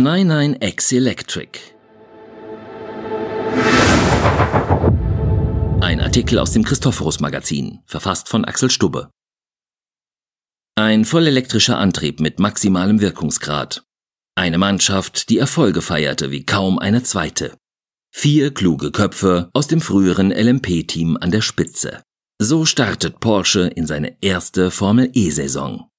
99X Electric. Ein Artikel aus dem Christophorus Magazin, verfasst von Axel Stubbe. Ein vollelektrischer Antrieb mit maximalem Wirkungsgrad. Eine Mannschaft, die Erfolge feierte wie kaum eine zweite. Vier kluge Köpfe aus dem früheren LMP-Team an der Spitze. So startet Porsche in seine erste Formel E-Saison.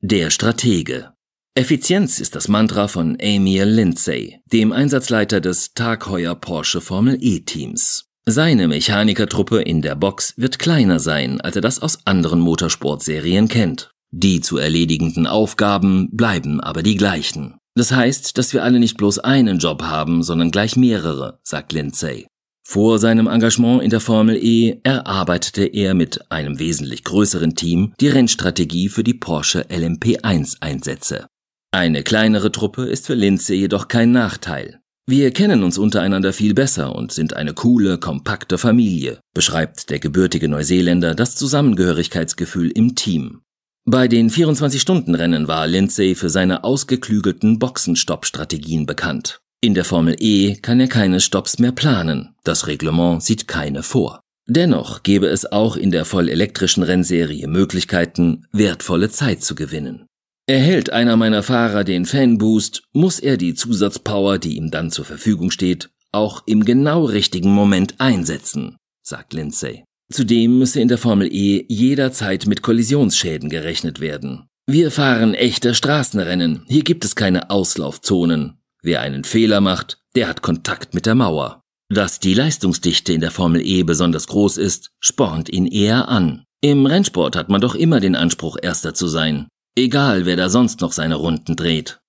Der Stratege. Effizienz ist das Mantra von Emil Lindsay, dem Einsatzleiter des Tagheuer Porsche Formel E-Teams. Seine Mechanikertruppe in der Box wird kleiner sein, als er das aus anderen Motorsportserien kennt. Die zu erledigenden Aufgaben bleiben aber die gleichen. Das heißt, dass wir alle nicht bloß einen Job haben, sondern gleich mehrere, sagt Lindsay. Vor seinem Engagement in der Formel E erarbeitete er mit einem wesentlich größeren Team die Rennstrategie für die Porsche LMP1 Einsätze. Eine kleinere Truppe ist für Lindsay jedoch kein Nachteil. Wir kennen uns untereinander viel besser und sind eine coole, kompakte Familie, beschreibt der gebürtige Neuseeländer das Zusammengehörigkeitsgefühl im Team. Bei den 24-Stunden-Rennen war Lindsay für seine ausgeklügelten Boxenstopp-Strategien bekannt. In der Formel E kann er keine Stops mehr planen. Das Reglement sieht keine vor. Dennoch gäbe es auch in der vollelektrischen Rennserie Möglichkeiten, wertvolle Zeit zu gewinnen. Erhält einer meiner Fahrer den Fanboost, muss er die Zusatzpower, die ihm dann zur Verfügung steht, auch im genau richtigen Moment einsetzen, sagt Lindsay. Zudem müsse in der Formel E jederzeit mit Kollisionsschäden gerechnet werden. Wir fahren echte Straßenrennen, hier gibt es keine Auslaufzonen. Wer einen Fehler macht, der hat Kontakt mit der Mauer. Dass die Leistungsdichte in der Formel E besonders groß ist, spornt ihn eher an. Im Rennsport hat man doch immer den Anspruch, erster zu sein. Egal, wer da sonst noch seine Runden dreht.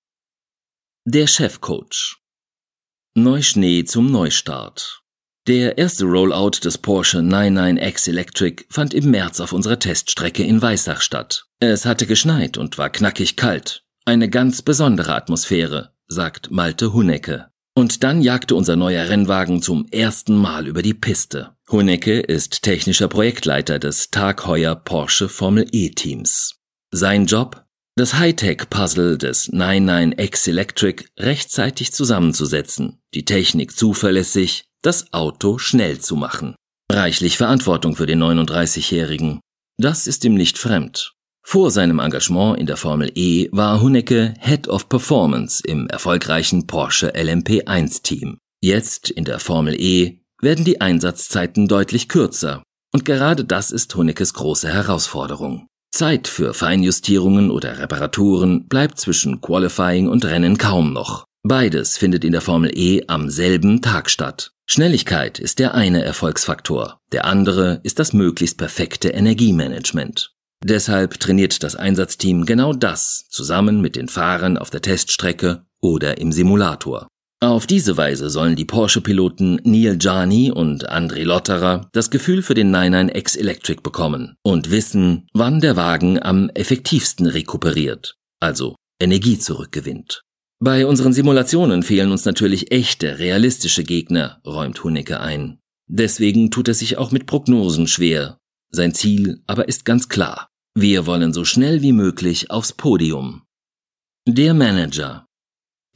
Der Chefcoach. Neuschnee zum Neustart. Der erste Rollout des Porsche 99X Electric fand im März auf unserer Teststrecke in Weissach statt. Es hatte geschneit und war knackig kalt. Eine ganz besondere Atmosphäre, sagt Malte Hunecke. Und dann jagte unser neuer Rennwagen zum ersten Mal über die Piste. Hunecke ist technischer Projektleiter des Tagheuer Porsche Formel E Teams. Sein Job? Das Hightech-Puzzle des 99X Electric rechtzeitig zusammenzusetzen, die Technik zuverlässig, das Auto schnell zu machen. Reichlich Verantwortung für den 39-Jährigen. Das ist ihm nicht fremd. Vor seinem Engagement in der Formel E war Hunecke Head of Performance im erfolgreichen Porsche LMP1 Team. Jetzt in der Formel E werden die Einsatzzeiten deutlich kürzer. Und gerade das ist Huneckes große Herausforderung. Zeit für Feinjustierungen oder Reparaturen bleibt zwischen Qualifying und Rennen kaum noch. Beides findet in der Formel E am selben Tag statt. Schnelligkeit ist der eine Erfolgsfaktor, der andere ist das möglichst perfekte Energiemanagement. Deshalb trainiert das Einsatzteam genau das zusammen mit den Fahrern auf der Teststrecke oder im Simulator. Auf diese Weise sollen die Porsche-Piloten Neil Jani und André Lotterer das Gefühl für den 99X Electric bekommen und wissen, wann der Wagen am effektivsten rekuperiert, also Energie zurückgewinnt. Bei unseren Simulationen fehlen uns natürlich echte, realistische Gegner, räumt Hunecke ein. Deswegen tut er sich auch mit Prognosen schwer. Sein Ziel aber ist ganz klar. Wir wollen so schnell wie möglich aufs Podium. Der Manager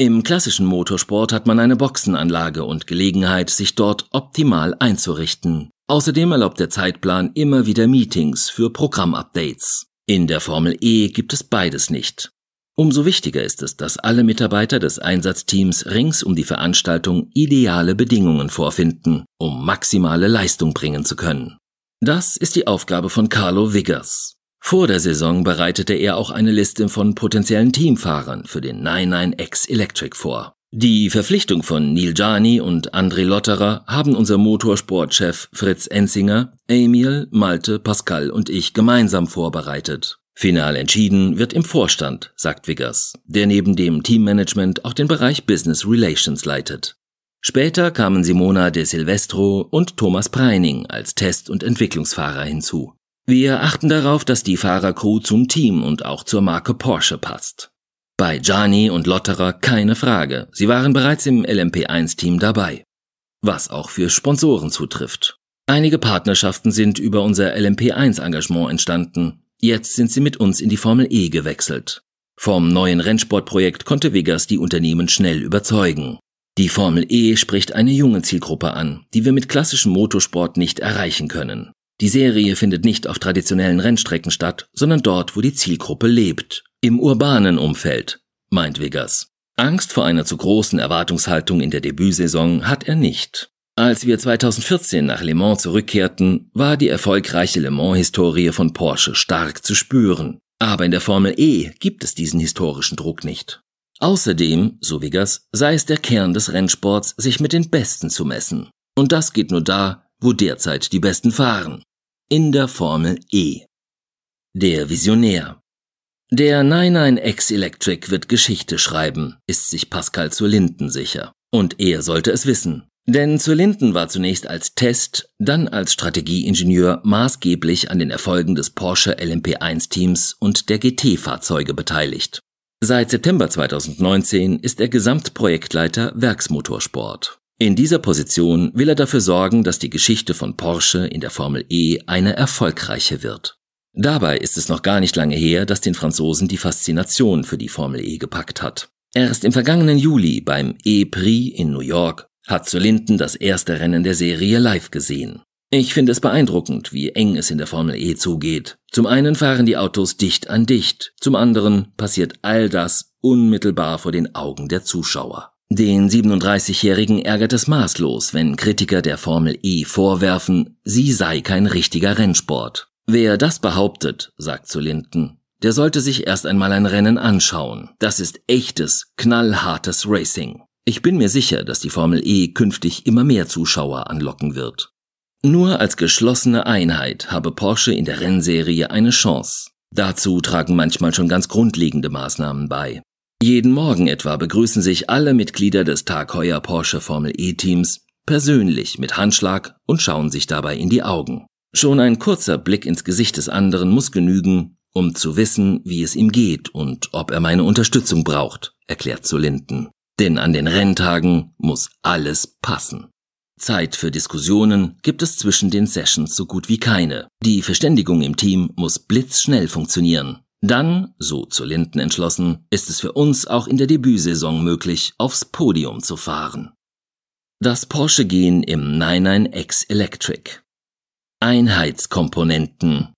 im klassischen Motorsport hat man eine Boxenanlage und Gelegenheit, sich dort optimal einzurichten. Außerdem erlaubt der Zeitplan immer wieder Meetings für Programmupdates. In der Formel E gibt es beides nicht. Umso wichtiger ist es, dass alle Mitarbeiter des Einsatzteams rings um die Veranstaltung ideale Bedingungen vorfinden, um maximale Leistung bringen zu können. Das ist die Aufgabe von Carlo Wiggers. Vor der Saison bereitete er auch eine Liste von potenziellen Teamfahrern für den 99X Electric vor. Die Verpflichtung von Neil Jani und André Lotterer haben unser Motorsportchef Fritz Enzinger, Emil, Malte, Pascal und ich gemeinsam vorbereitet. Final entschieden wird im Vorstand, sagt Wiggers, der neben dem Teammanagement auch den Bereich Business Relations leitet. Später kamen Simona de Silvestro und Thomas Preining als Test- und Entwicklungsfahrer hinzu. Wir achten darauf, dass die Fahrercrew zum Team und auch zur Marke Porsche passt. Bei Gianni und Lotterer keine Frage, sie waren bereits im LMP1-Team dabei. Was auch für Sponsoren zutrifft. Einige Partnerschaften sind über unser LMP1-Engagement entstanden. Jetzt sind sie mit uns in die Formel E gewechselt. Vom neuen Rennsportprojekt konnte Vegas die Unternehmen schnell überzeugen. Die Formel E spricht eine junge Zielgruppe an, die wir mit klassischem Motorsport nicht erreichen können. Die Serie findet nicht auf traditionellen Rennstrecken statt, sondern dort, wo die Zielgruppe lebt, im urbanen Umfeld, meint Vegas. Angst vor einer zu großen Erwartungshaltung in der Debütsaison hat er nicht. Als wir 2014 nach Le Mans zurückkehrten, war die erfolgreiche Le Mans-Historie von Porsche stark zu spüren. Aber in der Formel E gibt es diesen historischen Druck nicht. Außerdem, so Vegas, sei es der Kern des Rennsports, sich mit den Besten zu messen. Und das geht nur da, wo derzeit die Besten fahren. In der Formel E. Der Visionär. Der 99X Electric wird Geschichte schreiben, ist sich Pascal zur Linden sicher. Und er sollte es wissen. Denn zur Linden war zunächst als Test, dann als Strategieingenieur maßgeblich an den Erfolgen des Porsche LMP1-Teams und der GT-Fahrzeuge beteiligt. Seit September 2019 ist er Gesamtprojektleiter Werksmotorsport. In dieser Position will er dafür sorgen, dass die Geschichte von Porsche in der Formel E eine erfolgreiche wird. Dabei ist es noch gar nicht lange her, dass den Franzosen die Faszination für die Formel E gepackt hat. Erst im vergangenen Juli beim E-Prix in New York hat Zur Linden das erste Rennen der Serie live gesehen. Ich finde es beeindruckend, wie eng es in der Formel E zugeht. Zum einen fahren die Autos dicht an dicht, zum anderen passiert all das unmittelbar vor den Augen der Zuschauer. Den 37-Jährigen ärgert es maßlos, wenn Kritiker der Formel E vorwerfen, sie sei kein richtiger Rennsport. Wer das behauptet, sagt zu Linden, der sollte sich erst einmal ein Rennen anschauen. Das ist echtes, knallhartes Racing. Ich bin mir sicher, dass die Formel E künftig immer mehr Zuschauer anlocken wird. Nur als geschlossene Einheit habe Porsche in der Rennserie eine Chance. Dazu tragen manchmal schon ganz grundlegende Maßnahmen bei. Jeden Morgen etwa begrüßen sich alle Mitglieder des Tag Heuer Porsche Formel E Teams persönlich mit Handschlag und schauen sich dabei in die Augen. Schon ein kurzer Blick ins Gesicht des anderen muss genügen, um zu wissen, wie es ihm geht und ob er meine Unterstützung braucht, erklärt zu Linden. Denn an den Renntagen muss alles passen. Zeit für Diskussionen gibt es zwischen den Sessions so gut wie keine. Die Verständigung im Team muss blitzschnell funktionieren. Dann, so zu Linden entschlossen, ist es für uns auch in der Debütsaison möglich, aufs Podium zu fahren. Das Porsche-Gen im 99X Electric. Einheitskomponenten.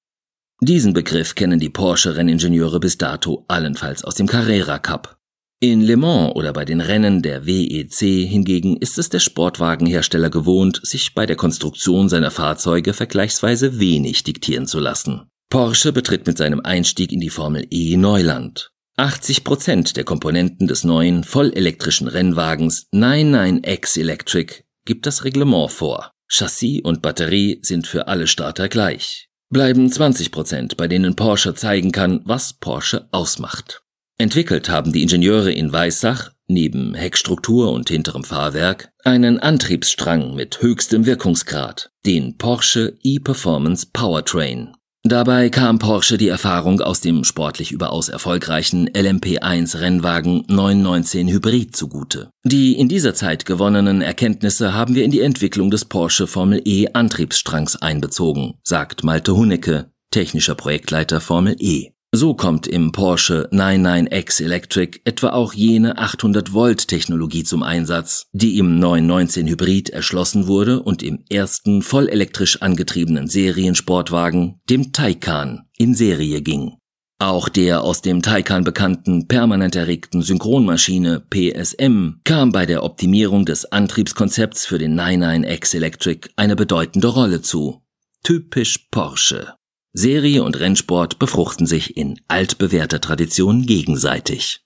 Diesen Begriff kennen die Porsche-Renningenieure bis dato allenfalls aus dem Carrera Cup. In Le Mans oder bei den Rennen der WEC hingegen ist es der Sportwagenhersteller gewohnt, sich bei der Konstruktion seiner Fahrzeuge vergleichsweise wenig diktieren zu lassen. Porsche betritt mit seinem Einstieg in die Formel E Neuland. 80 Prozent der Komponenten des neuen vollelektrischen Rennwagens 99X Electric gibt das Reglement vor. Chassis und Batterie sind für alle Starter gleich. Bleiben 20 Prozent, bei denen Porsche zeigen kann, was Porsche ausmacht. Entwickelt haben die Ingenieure in Weissach neben Heckstruktur und hinterem Fahrwerk einen Antriebsstrang mit höchstem Wirkungsgrad, den Porsche e-Performance Powertrain. Dabei kam Porsche die Erfahrung aus dem sportlich überaus erfolgreichen LMP1 Rennwagen 919 Hybrid zugute. Die in dieser Zeit gewonnenen Erkenntnisse haben wir in die Entwicklung des Porsche Formel E Antriebsstrangs einbezogen, sagt Malte Hunecke, technischer Projektleiter Formel E. So kommt im Porsche 99X Electric etwa auch jene 800 Volt Technologie zum Einsatz, die im 919 Hybrid erschlossen wurde und im ersten vollelektrisch angetriebenen Seriensportwagen, dem Taycan, in Serie ging. Auch der aus dem Taycan bekannten permanent erregten Synchronmaschine PSM kam bei der Optimierung des Antriebskonzepts für den 99X Electric eine bedeutende Rolle zu. Typisch Porsche. Serie und Rennsport befruchten sich in altbewährter Tradition gegenseitig.